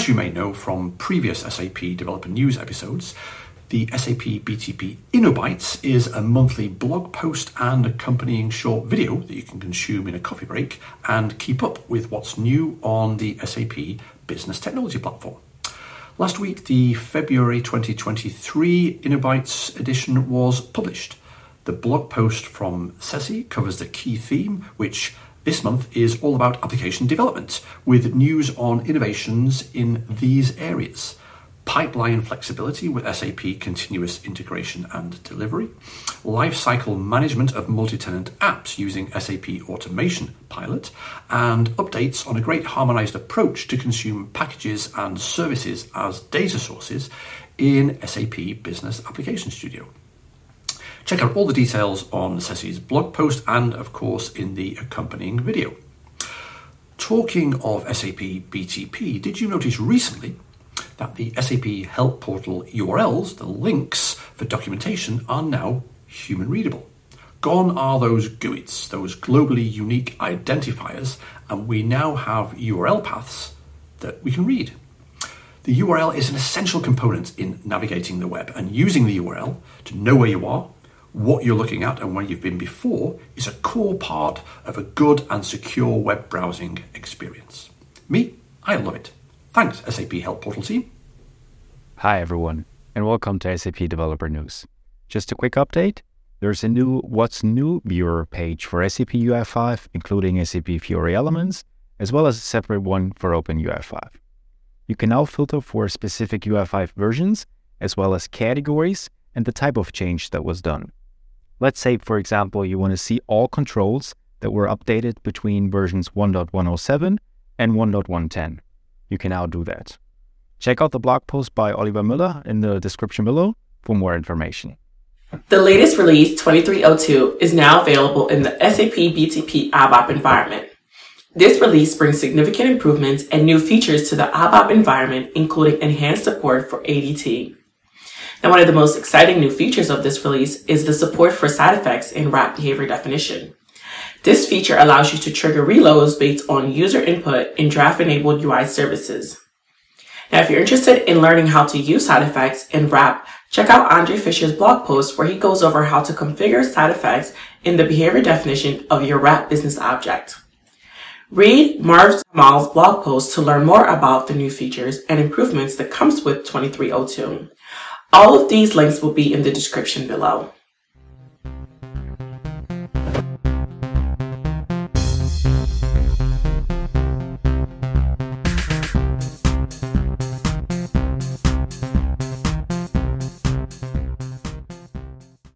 As you may know from previous SAP Developer News episodes, the SAP BTP InnoBytes is a monthly blog post and accompanying short video that you can consume in a coffee break and keep up with what's new on the SAP Business Technology platform. Last week, the February 2023 InnoBytes edition was published. The blog post from Ceci covers the key theme, which this month is all about application development, with news on innovations in these areas. Pipeline flexibility with SAP Continuous Integration and Delivery, lifecycle management of multi tenant apps using SAP Automation Pilot, and updates on a great harmonized approach to consume packages and services as data sources in SAP Business Application Studio. Check out all the details on Ceci's blog post and, of course, in the accompanying video. Talking of SAP BTP, did you notice recently that the SAP Help Portal URLs, the links for documentation, are now human readable. Gone are those GUIDs, those globally unique identifiers, and we now have URL paths that we can read. The URL is an essential component in navigating the web, and using the URL to know where you are, what you're looking at, and where you've been before is a core part of a good and secure web browsing experience. Me, I love it. Thanks, SAP Help Portal team. Hi, everyone, and welcome to SAP Developer News. Just a quick update there's a new What's New viewer page for SAP UI5, including SAP Fiori Elements, as well as a separate one for Open UI5. You can now filter for specific UI5 versions, as well as categories and the type of change that was done. Let's say, for example, you want to see all controls that were updated between versions 1.107 and 1.110 you can now do that. Check out the blog post by Oliver Müller in the description below for more information. The latest release, 2302, is now available in the SAP BTP ABAP environment. This release brings significant improvements and new features to the ABAP environment, including enhanced support for ADT. Now, one of the most exciting new features of this release is the support for side effects in RAP behavior definition. This feature allows you to trigger reloads based on user input in draft enabled UI services. Now, if you're interested in learning how to use side effects in RAP, check out Andre Fischer's blog post where he goes over how to configure side effects in the behavior definition of your RAP business object. Read Marv Jamal's blog post to learn more about the new features and improvements that comes with 2302. All of these links will be in the description below.